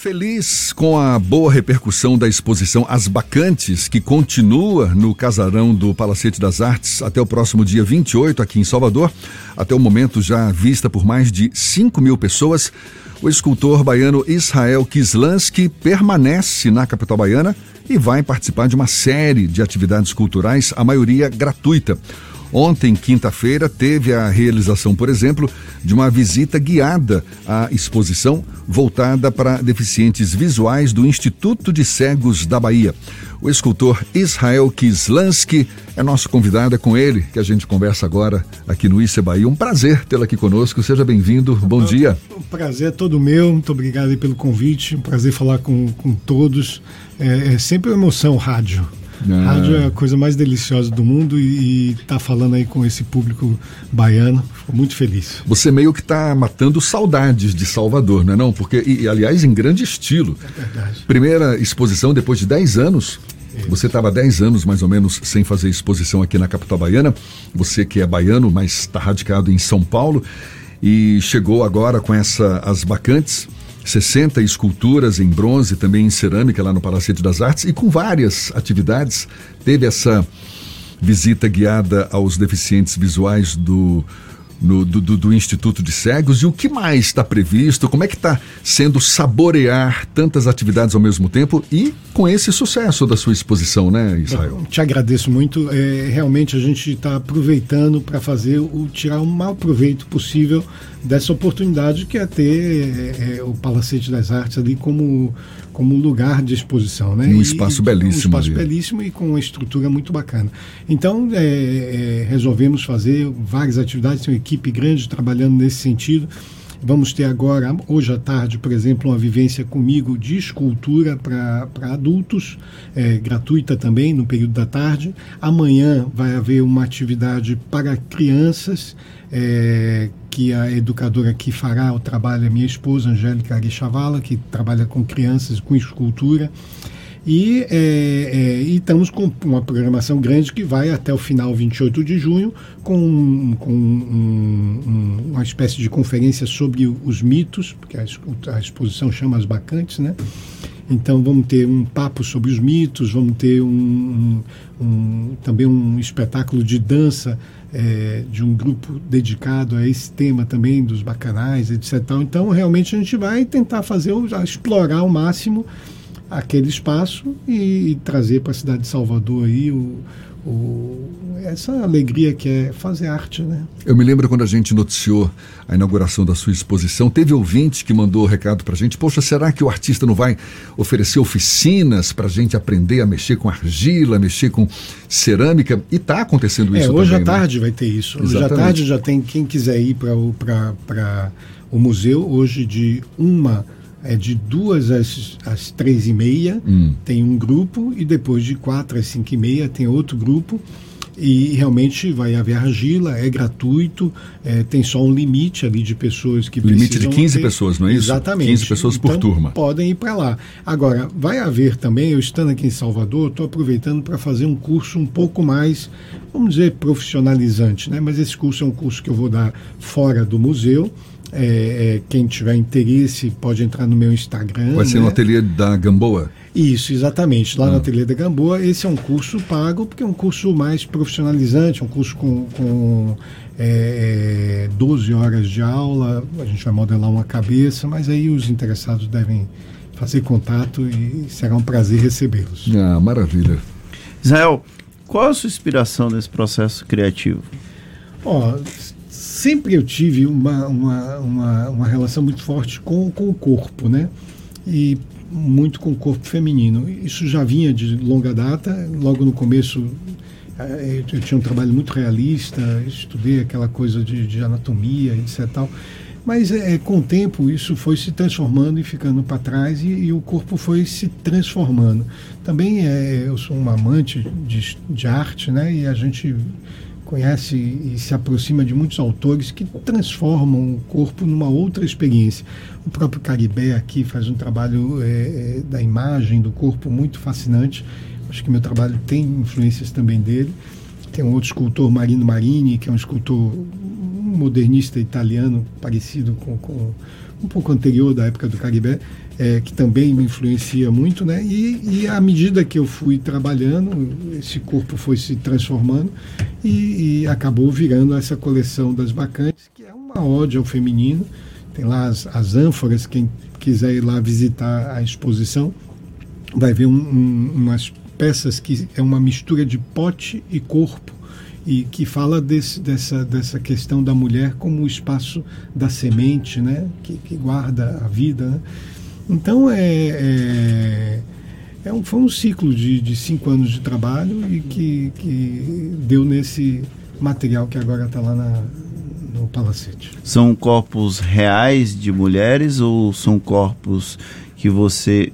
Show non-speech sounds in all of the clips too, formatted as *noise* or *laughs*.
Feliz com a boa repercussão da exposição As Bacantes, que continua no casarão do Palacete das Artes até o próximo dia 28, aqui em Salvador. Até o momento já vista por mais de 5 mil pessoas. O escultor baiano Israel Kislansky permanece na capital baiana e vai participar de uma série de atividades culturais, a maioria gratuita. Ontem, quinta-feira, teve a realização, por exemplo, de uma visita guiada à exposição voltada para deficientes visuais do Instituto de Cegos da Bahia. O escultor Israel Kislansky é nosso convidado, é com ele que a gente conversa agora aqui no ICE Bahia. Um prazer tê-lo aqui conosco, seja bem-vindo, bom dia. O prazer é todo meu, muito obrigado pelo convite, um prazer falar com, com todos. É, é sempre uma emoção rádio. Ah. Rádio é a coisa mais deliciosa do mundo e tá falando aí com esse público baiano, fico muito feliz. Você meio que está matando saudades de Salvador, não é não? Porque, e, aliás, em grande estilo. É verdade. Primeira exposição depois de 10 anos. Você estava 10 anos mais ou menos sem fazer exposição aqui na capital baiana. Você que é baiano, mas está radicado em São Paulo e chegou agora com essa as bacantes 60 esculturas em bronze, também em cerâmica lá no Palacete das Artes e com várias atividades. Teve essa visita guiada aos deficientes visuais do no, do, do, Instituto de Cegos e o que mais está previsto? Como é que está sendo saborear tantas atividades ao mesmo tempo e com esse sucesso da sua exposição, né, Israel? te agradeço muito. É, realmente a gente está aproveitando para fazer o tirar o maior proveito possível dessa oportunidade que é ter é, é, o Palacete das Artes ali como como lugar de exposição, né? Um espaço e, belíssimo. Um espaço ali. belíssimo e com uma estrutura muito bacana. Então, é, é, resolvemos fazer várias atividades, tem uma equipe grande trabalhando nesse sentido. Vamos ter agora, hoje à tarde, por exemplo, uma vivência comigo de escultura para adultos, é, gratuita também, no período da tarde. Amanhã vai haver uma atividade para crianças. É, que a educadora que fará o trabalho é minha esposa, Angélica Arichavala, que trabalha com crianças, com escultura. E, é, é, e, estamos com uma programação grande que vai até o final, 28 de junho, com, com um, um, uma espécie de conferência sobre os mitos, porque a, a, exposição chama As Bacantes, né? Então vamos ter um papo sobre os mitos, vamos ter um, também um espetáculo de dança é, de um grupo dedicado a esse tema também dos bacanais, etc. Então, realmente a gente vai tentar fazer, explorar ao máximo aquele espaço e, e trazer para a cidade de Salvador aí o, o, essa alegria que é fazer arte, né? Eu me lembro quando a gente noticiou a inauguração da sua exposição, teve ouvinte que mandou o recado para a gente, poxa, será que o artista não vai oferecer oficinas para a gente aprender a mexer com argila, mexer com cerâmica? E está acontecendo isso é, hoje também, à né? tarde vai ter isso. Exatamente. Hoje à tarde já tem, quem quiser ir para o museu, hoje de uma é de duas às, às três e meia hum. tem um grupo e depois de quatro às cinco e meia tem outro grupo e realmente vai haver argila, é gratuito, é, tem só um limite ali de pessoas que limite de 15 ter. pessoas, não é isso? Exatamente. 15 pessoas então, por turma. Podem ir para lá. Agora, vai haver também, eu estando aqui em Salvador, estou aproveitando para fazer um curso um pouco mais, vamos dizer, profissionalizante, né? Mas esse curso é um curso que eu vou dar fora do museu é, é, quem tiver interesse pode entrar no meu Instagram. Vai ser né? no ateliê da Gamboa? Isso, exatamente, lá ah. no ateliê da Gamboa. Esse é um curso pago, porque é um curso mais profissionalizante, um curso com, com é, 12 horas de aula. A gente vai modelar uma cabeça, mas aí os interessados devem fazer contato e será um prazer recebê-los. Ah, maravilha. Israel, qual a sua inspiração nesse processo criativo? Ó, sempre eu tive uma, uma, uma, uma, relação muito forte com, com o corpo, né? E muito com o corpo feminino. Isso já vinha de longa data, logo no começo eh, eu tinha um trabalho muito realista, estudei aquela coisa de, de anatomia, etc. Tal. Mas é, com o tempo isso foi se transformando e ficando para trás e, e, o corpo foi se transformando. Também é, eu sou um amante de, de arte, né? E a gente conhece e se aproxima de muitos autores que transformam o corpo numa outra experiência. O próprio Caribé aqui faz um trabalho é, é, da imagem do corpo muito fascinante. Acho que meu trabalho tem influências também dele. Tem um outro escultor, Marino Marini, que é um escultor modernista italiano, parecido com, com um pouco anterior da época do Caribé. É, que também me influencia muito, né? E, e à medida que eu fui trabalhando, esse corpo foi se transformando e, e acabou virando essa coleção das bacantes, que é uma ode ao feminino. Tem lá as, as ânforas, quem quiser ir lá visitar a exposição, vai ver um, um, umas peças que é uma mistura de pote e corpo e que fala desse, dessa, dessa questão da mulher como o espaço da semente, né? que, que guarda a vida. Né? Então é, é, é, um, foi um ciclo de, de cinco anos de trabalho e que, que deu nesse material que agora está lá na, no palacete. São corpos reais de mulheres ou são corpos que você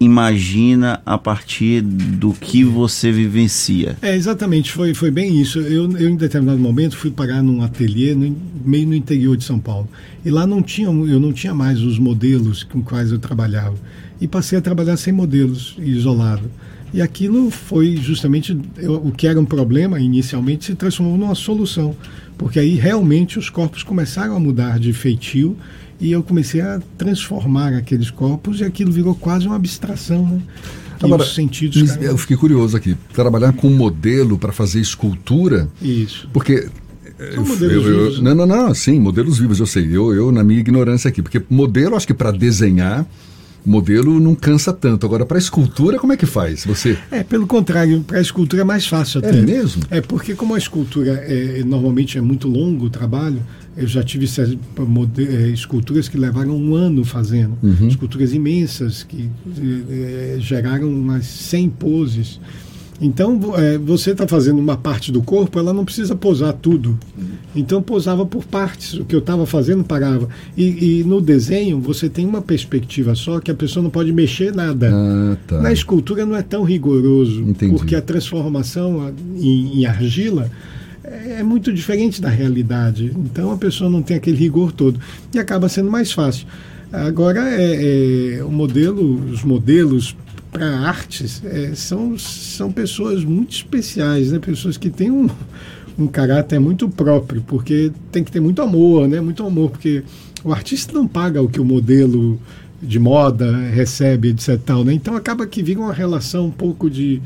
imagina a partir do que você vivencia. É, exatamente, foi, foi bem isso. Eu, eu, em determinado momento, fui parar num ateliê no, meio no interior de São Paulo. E lá não tinha, eu não tinha mais os modelos com quais eu trabalhava. E passei a trabalhar sem modelos, isolado. E aquilo foi justamente eu, o que era um problema inicialmente se transformou numa solução, porque aí realmente os corpos começaram a mudar de feitio e eu comecei a transformar aqueles corpos e aquilo virou quase uma abstração, né? Agora, sentidos, eu fiquei curioso aqui. Trabalhar com modelo para fazer escultura. Isso. Porque modelos eu, eu, vivos. Né? Não, não, não, sim, modelos vivos, eu sei. Eu, eu na minha ignorância aqui, porque modelo, acho que para desenhar modelo não cansa tanto. Agora, para escultura, como é que faz? Você? É, pelo contrário, para a escultura é mais fácil até. É mesmo? É, porque como a escultura é, normalmente é muito longo o trabalho, eu já tive é, esculturas que levaram um ano fazendo. Uhum. Esculturas imensas que é, geraram umas 100 poses. Então, é, você está fazendo uma parte do corpo, ela não precisa posar tudo. Então, posava por partes. O que eu estava fazendo parava. E, e, no desenho, você tem uma perspectiva só que a pessoa não pode mexer nada. Ah, tá. Na escultura não é tão rigoroso, Entendi. porque a transformação em, em argila é muito diferente da realidade. Então, a pessoa não tem aquele rigor todo. E acaba sendo mais fácil. Agora, é, é, o modelo, os modelos para artes é, são, são pessoas muito especiais, né? pessoas que têm um, um caráter muito próprio, porque tem que ter muito amor, né? muito amor, porque o artista não paga o que o modelo de moda recebe, etc. Tal, né? Então acaba que vira uma relação um pouco de,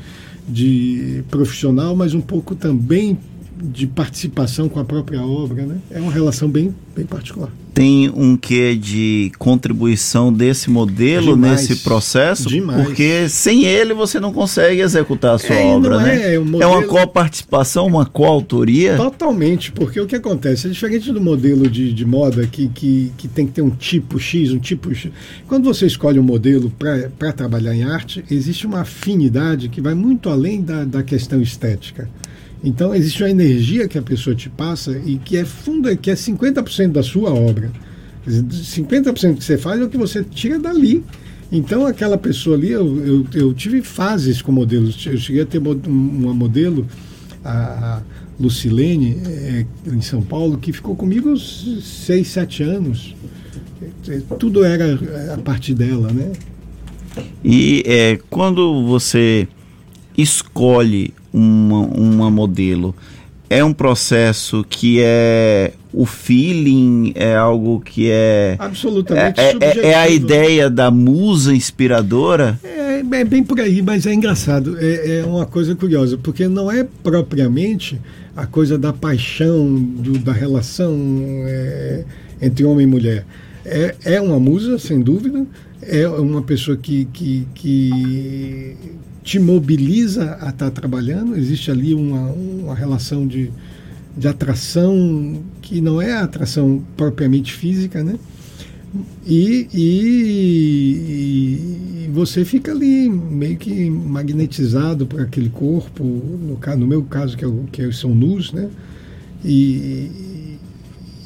de profissional, mas um pouco também de participação com a própria obra, né? É uma relação bem, bem particular. Tem um quê de contribuição desse modelo Demais. nesse processo? Demais. Porque sem ele você não consegue executar a sua é, obra, né? É, modelo... é uma coparticipação, uma coautoria? Totalmente, porque o que acontece? É diferente do modelo de, de moda que, que, que tem que ter um tipo X, um tipo X. Quando você escolhe um modelo para trabalhar em arte, existe uma afinidade que vai muito além da, da questão estética. Então existe uma energia que a pessoa te passa e que é funda, que é 50% da sua obra. 50% que você faz é o que você tira dali. Então aquela pessoa ali, eu, eu, eu tive fases com modelos. Eu cheguei a ter uma modelo, a, Lucilene, é, em São Paulo, que ficou comigo seis, sete anos. Tudo era a partir dela, né? E é, quando você escolhe uma, uma modelo, é um processo que é o feeling, é algo que é. Absolutamente é, é, é a ideia da musa inspiradora? É, é, bem por aí, mas é engraçado. É, é uma coisa curiosa, porque não é propriamente a coisa da paixão, do, da relação é, entre homem e mulher. É, é uma musa, sem dúvida, é uma pessoa que, que, que te mobiliza a estar tá trabalhando, existe ali uma, uma relação de, de atração que não é a atração propriamente física, né? E, e, e, você fica ali meio que magnetizado por aquele corpo, no, no meu caso, que, é, que são nus, né? E,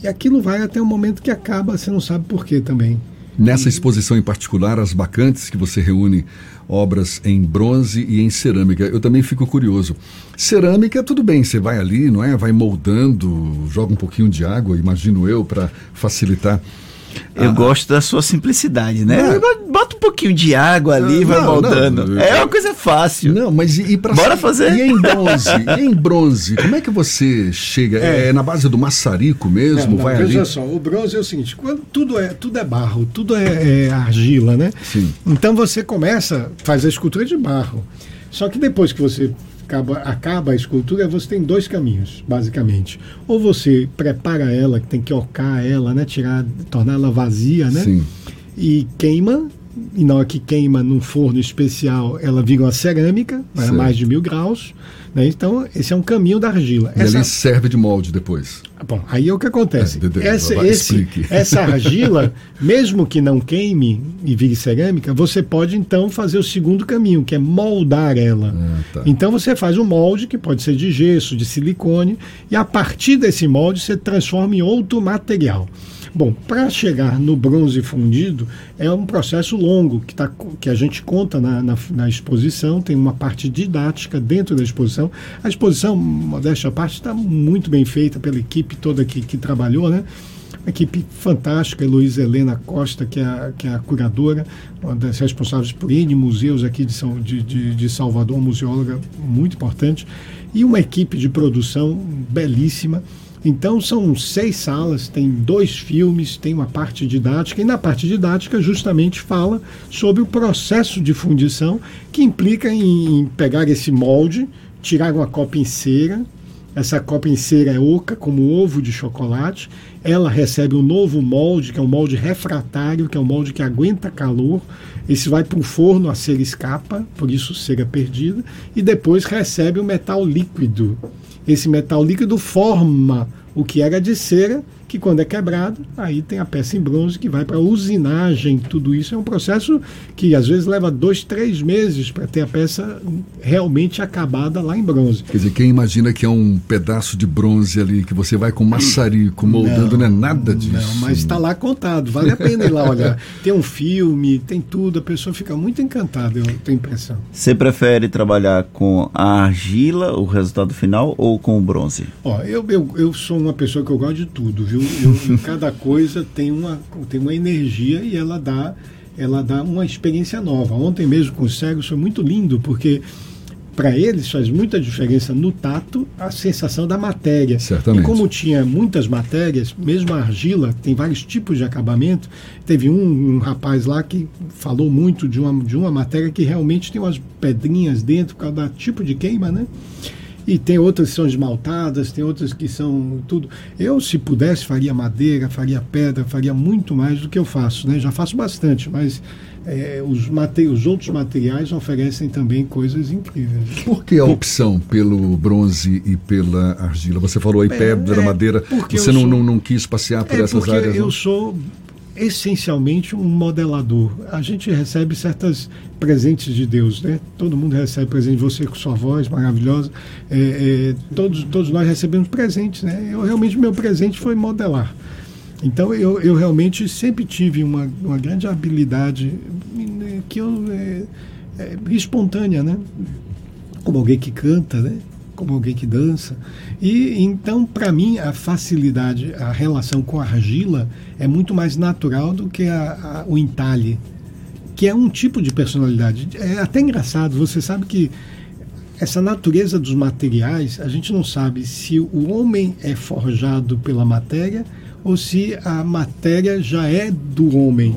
e aquilo vai até o momento que acaba, você não sabe por quê também. Nessa exposição em particular, as bacantes que você reúne obras em bronze e em cerâmica. Eu também fico curioso. Cerâmica, tudo bem, você vai ali, não é? Vai moldando, joga um pouquinho de água, imagino eu, para facilitar. Eu ah, gosto da sua simplicidade, né? Não, Bota um pouquinho de água ali e vai moldando. Não, é uma coisa fácil. Não, mas e, e pra Bora fazer? E em bronze? *laughs* e em bronze? Como é que você chega? É, é na base do maçarico mesmo? Não, vai veja ali? só, o bronze é o seguinte: quando tudo é, tudo é barro, tudo é, é argila, né? Sim. Então você começa, faz a escultura de barro. Só que depois que você acaba, acaba a escultura, você tem dois caminhos, basicamente. Ou você prepara ela, que tem que ocar ela, né? Tirar, tornar ela vazia, né? Sim. E queima, e na hora que queima num forno especial, ela vira uma cerâmica, a mais de mil graus. Né? Então, esse é um caminho da argila. E essa... serve de molde depois. Bom, aí é o que acontece. É, essa, esse, *laughs* essa *laughs* argila, mesmo que não queime e vire cerâmica, você pode então fazer o segundo caminho, que é moldar ela. Ah, tá. Então você faz um molde, que pode ser de gesso, de silicone, e a partir desse molde você transforma em outro material. Bom, para chegar no bronze fundido é um processo longo que, tá, que a gente conta na, na, na exposição, tem uma parte didática dentro da exposição. A exposição, modéstia à parte, está muito bem feita pela equipe toda que, que trabalhou, né? Uma equipe fantástica, Heloísa Helena Costa, que é, a, que é a curadora, uma das responsáveis por N museus aqui de, São, de, de, de Salvador, museóloga muito importante, e uma equipe de produção belíssima. Então são seis salas, tem dois filmes, tem uma parte didática, e na parte didática justamente fala sobre o processo de fundição que implica em, pegar esse molde, tirar uma copa em cera, essa copa em cera é oca, como ovo de chocolate. Ela recebe um novo molde, que é um molde refratário, que é um molde que aguenta calor. Esse vai para o forno, a cera escapa, por isso cera perdida. E depois recebe o metal líquido, esse metal líquido forma o que era de cera que quando é quebrado, aí tem a peça em bronze que vai para usinagem. Tudo isso é um processo que às vezes leva dois, três meses para ter a peça realmente acabada lá em bronze. Quer dizer, quem imagina que é um pedaço de bronze ali que você vai com maçarico moldando, não, não é nada disso. Não, mas está lá contado, vale a pena ir lá olhar. *laughs* Tem um filme, tem tudo, a pessoa fica muito encantada, eu tenho impressão. Você prefere trabalhar com a argila, o resultado final, ou com o bronze? Ó, eu, eu, eu sou uma pessoa que eu gosto de tudo, viu? Eu, eu, cada coisa tem uma, tem uma energia e ela dá, ela dá uma experiência nova. Ontem mesmo com os cegos foi muito lindo, porque para eles faz muita diferença no tato a sensação da matéria. Certamente. E como tinha muitas matérias, mesmo a argila tem vários tipos de acabamento. Teve um, um, rapaz lá que falou muito de uma, de uma matéria que realmente tem umas pedrinhas dentro por causa do tipo de queima, né? E tem outras que são esmaltadas, tem outras que são tudo. Eu, se pudesse, faria madeira, faria pedra, faria muito mais do que eu faço, né? Já faço bastante, mas é, os, os outros materiais oferecem também coisas incríveis. Por que a opção pelo bronze e pela argila? Você falou aí pedra, é, madeira. Você não, sou, não, não, quis passear por é essas áreas? Eu não? sou essencialmente um modelador. A gente recebe certas presentes de Deus, né? Todo mundo recebe presente você com sua voz maravilhosa. É, é, todos, todos nós recebemos presentes, né? Eu realmente meu presente foi modelar. Então eu, eu realmente sempre tive uma, uma grande habilidade né, que eu é, é, espontânea, né? Como alguém que canta, né? Como alguém que dança. E então, para mim, a facilidade, a relação com a argila é muito mais natural do que a, a, o entalhe, que é um tipo de personalidade. É até engraçado, você sabe que essa natureza dos materiais, a gente não sabe se o homem é forjado pela matéria ou se a matéria já é do homem.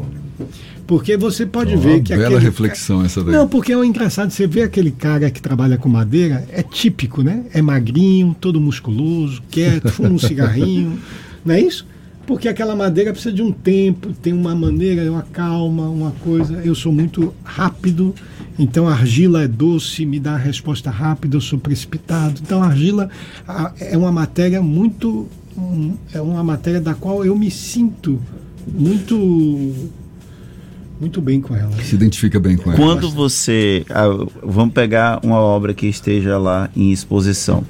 Porque você pode oh, ver que bela aquele reflexão essa daí. Não, porque é um engraçado, você vê aquele cara que trabalha com madeira, é típico, né? É magrinho, todo musculoso, quieto, *laughs* fuma um cigarrinho, não é isso? Porque aquela madeira precisa de um tempo, tem uma maneira, uma calma, uma coisa. Eu sou muito rápido, então a argila é doce, me dá a resposta rápida, eu sou precipitado. Então a argila é uma matéria muito. É uma matéria da qual eu me sinto muito muito bem com ela. Se identifica bem com ela. Quando você. Ah, vamos pegar uma obra que esteja lá em exposição.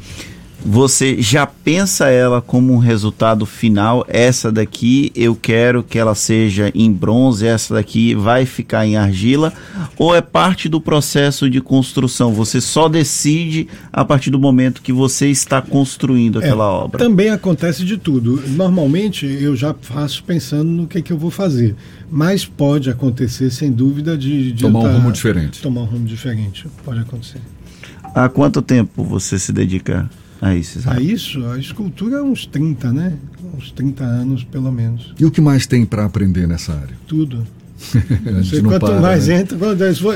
Você já pensa ela como um resultado final? Essa daqui eu quero que ela seja em bronze, essa daqui vai ficar em argila? Ou é parte do processo de construção? Você só decide a partir do momento que você está construindo é, aquela é, obra? Também acontece de tudo. Normalmente eu já faço pensando no que, é que eu vou fazer. Mas pode acontecer, sem dúvida, de. de tomar um rumo diferente. Tomar um rumo diferente. Pode acontecer. Há quanto tempo você se dedica a isso? A isso? A escultura é uns 30, né? Uns 30 anos, pelo menos. E o que mais tem para aprender nessa área? Tudo. *laughs* Você, quanto para, mais né? entra,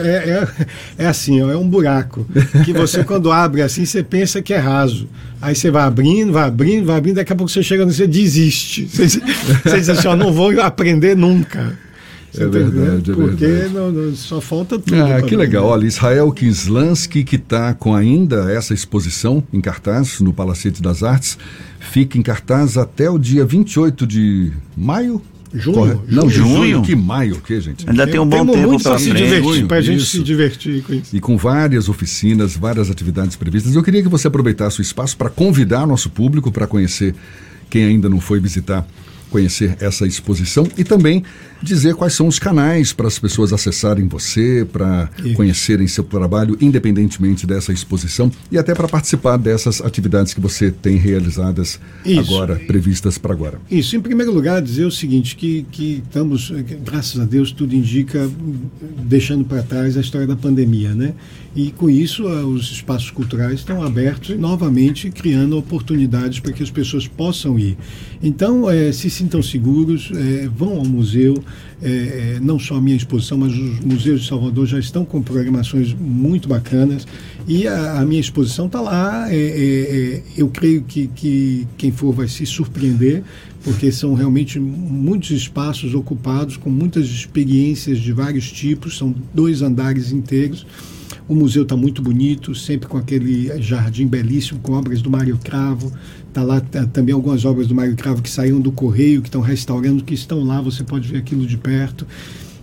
é, é, é, assim, é um buraco. Que você, *laughs* quando abre assim, você pensa que é raso. Aí você vai abrindo, vai abrindo, vai abrindo, daqui a pouco você chega no você desiste. Você, você diz assim, ó, não vou aprender nunca. É verdade, é Porque verdade. Não, não, só falta tudo. Ah, que legal. Olha, Israel Kislansky, que está com ainda essa exposição em cartaz no Palacete das Artes, fica em cartaz até o dia 28 de maio. Junho? Corre... Não, junho. junho. Que maio, o que, gente? Ainda tem um bom tempo para se divertir, para a gente se divertir com isso. E com várias oficinas, várias atividades previstas. Eu queria que você aproveitasse o espaço para convidar nosso público para conhecer quem ainda não foi visitar conhecer essa exposição e também dizer quais são os canais para as pessoas acessarem você, para conhecerem seu trabalho, independentemente dessa exposição e até para participar dessas atividades que você tem realizadas Isso. agora, previstas para agora. Isso, em primeiro lugar, dizer o seguinte, que, que estamos, graças a Deus, tudo indica, deixando para trás a história da pandemia, né? E com isso, os espaços culturais estão abertos e novamente criando oportunidades para que as pessoas possam ir. Então, é, se sintam seguros, é, vão ao museu. É, não só a minha exposição, mas os museus de Salvador já estão com programações muito bacanas. E a, a minha exposição está lá. Eu creio que, que quem for vai se surpreender, porque são realmente muitos espaços ocupados, com muitas experiências de vários tipos, são dois andares inteiros. O museu está muito bonito, sempre com aquele jardim belíssimo, com obras do Mário Cravo. Está lá tá, também algumas obras do Mário Cravo que saíram do Correio, que estão restaurando, que estão lá, você pode ver aquilo de perto.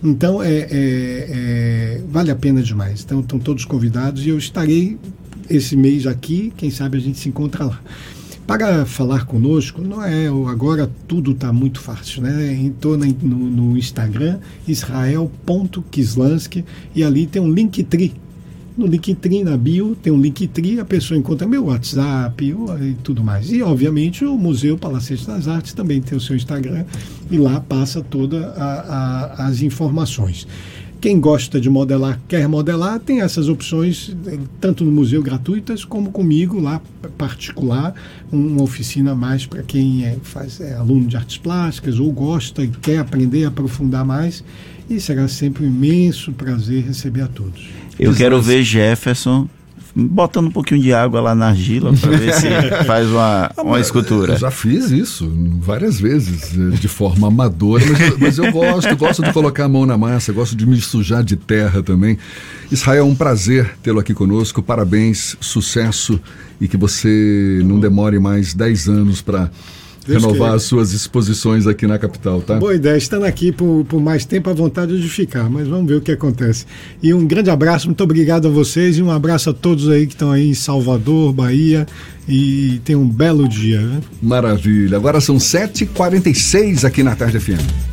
Então, é, é, é, vale a pena demais. Então, estão todos convidados e eu estarei esse mês aqui, quem sabe a gente se encontra lá. Para falar conosco, não é agora tudo está muito fácil, né? Entrou no, no Instagram, israel.kislansky, e ali tem um Linktree no Linktree, na bio, tem um Linktree, a pessoa encontra meu WhatsApp e tudo mais. E, obviamente, o Museu Palacete das Artes também tem o seu Instagram e lá passa todas as informações. Quem gosta de modelar, quer modelar, tem essas opções, tanto no museu gratuitas, como comigo lá particular, uma oficina mais para quem é, faz, é aluno de artes plásticas ou gosta e quer aprender, aprofundar mais. E será sempre um imenso prazer receber a todos. Eu quero ver Jefferson botando um pouquinho de água lá na argila para ver se *laughs* faz uma, ah, uma escultura. Eu já fiz isso várias vezes, eh, de forma amadora, mas, mas, eu gosto, gosto de colocar a mão na massa, gosto de me sujar de terra também. Israel, um prazer tê-lo aqui conosco, parabéns, sucesso e que você não demore mais 10 anos para Deus renovar as suas exposições aqui na capital, tá? Boa ideia, estando aqui por, por mais tempo, a vontade de ficar, mas vamos ver o que acontece. E um grande abraço, muito obrigado a vocês e um abraço a todos aí que estão aí em Salvador, Bahia e tenham um belo dia. Né? Maravilha, agora são 7h46 aqui na Tarde FM.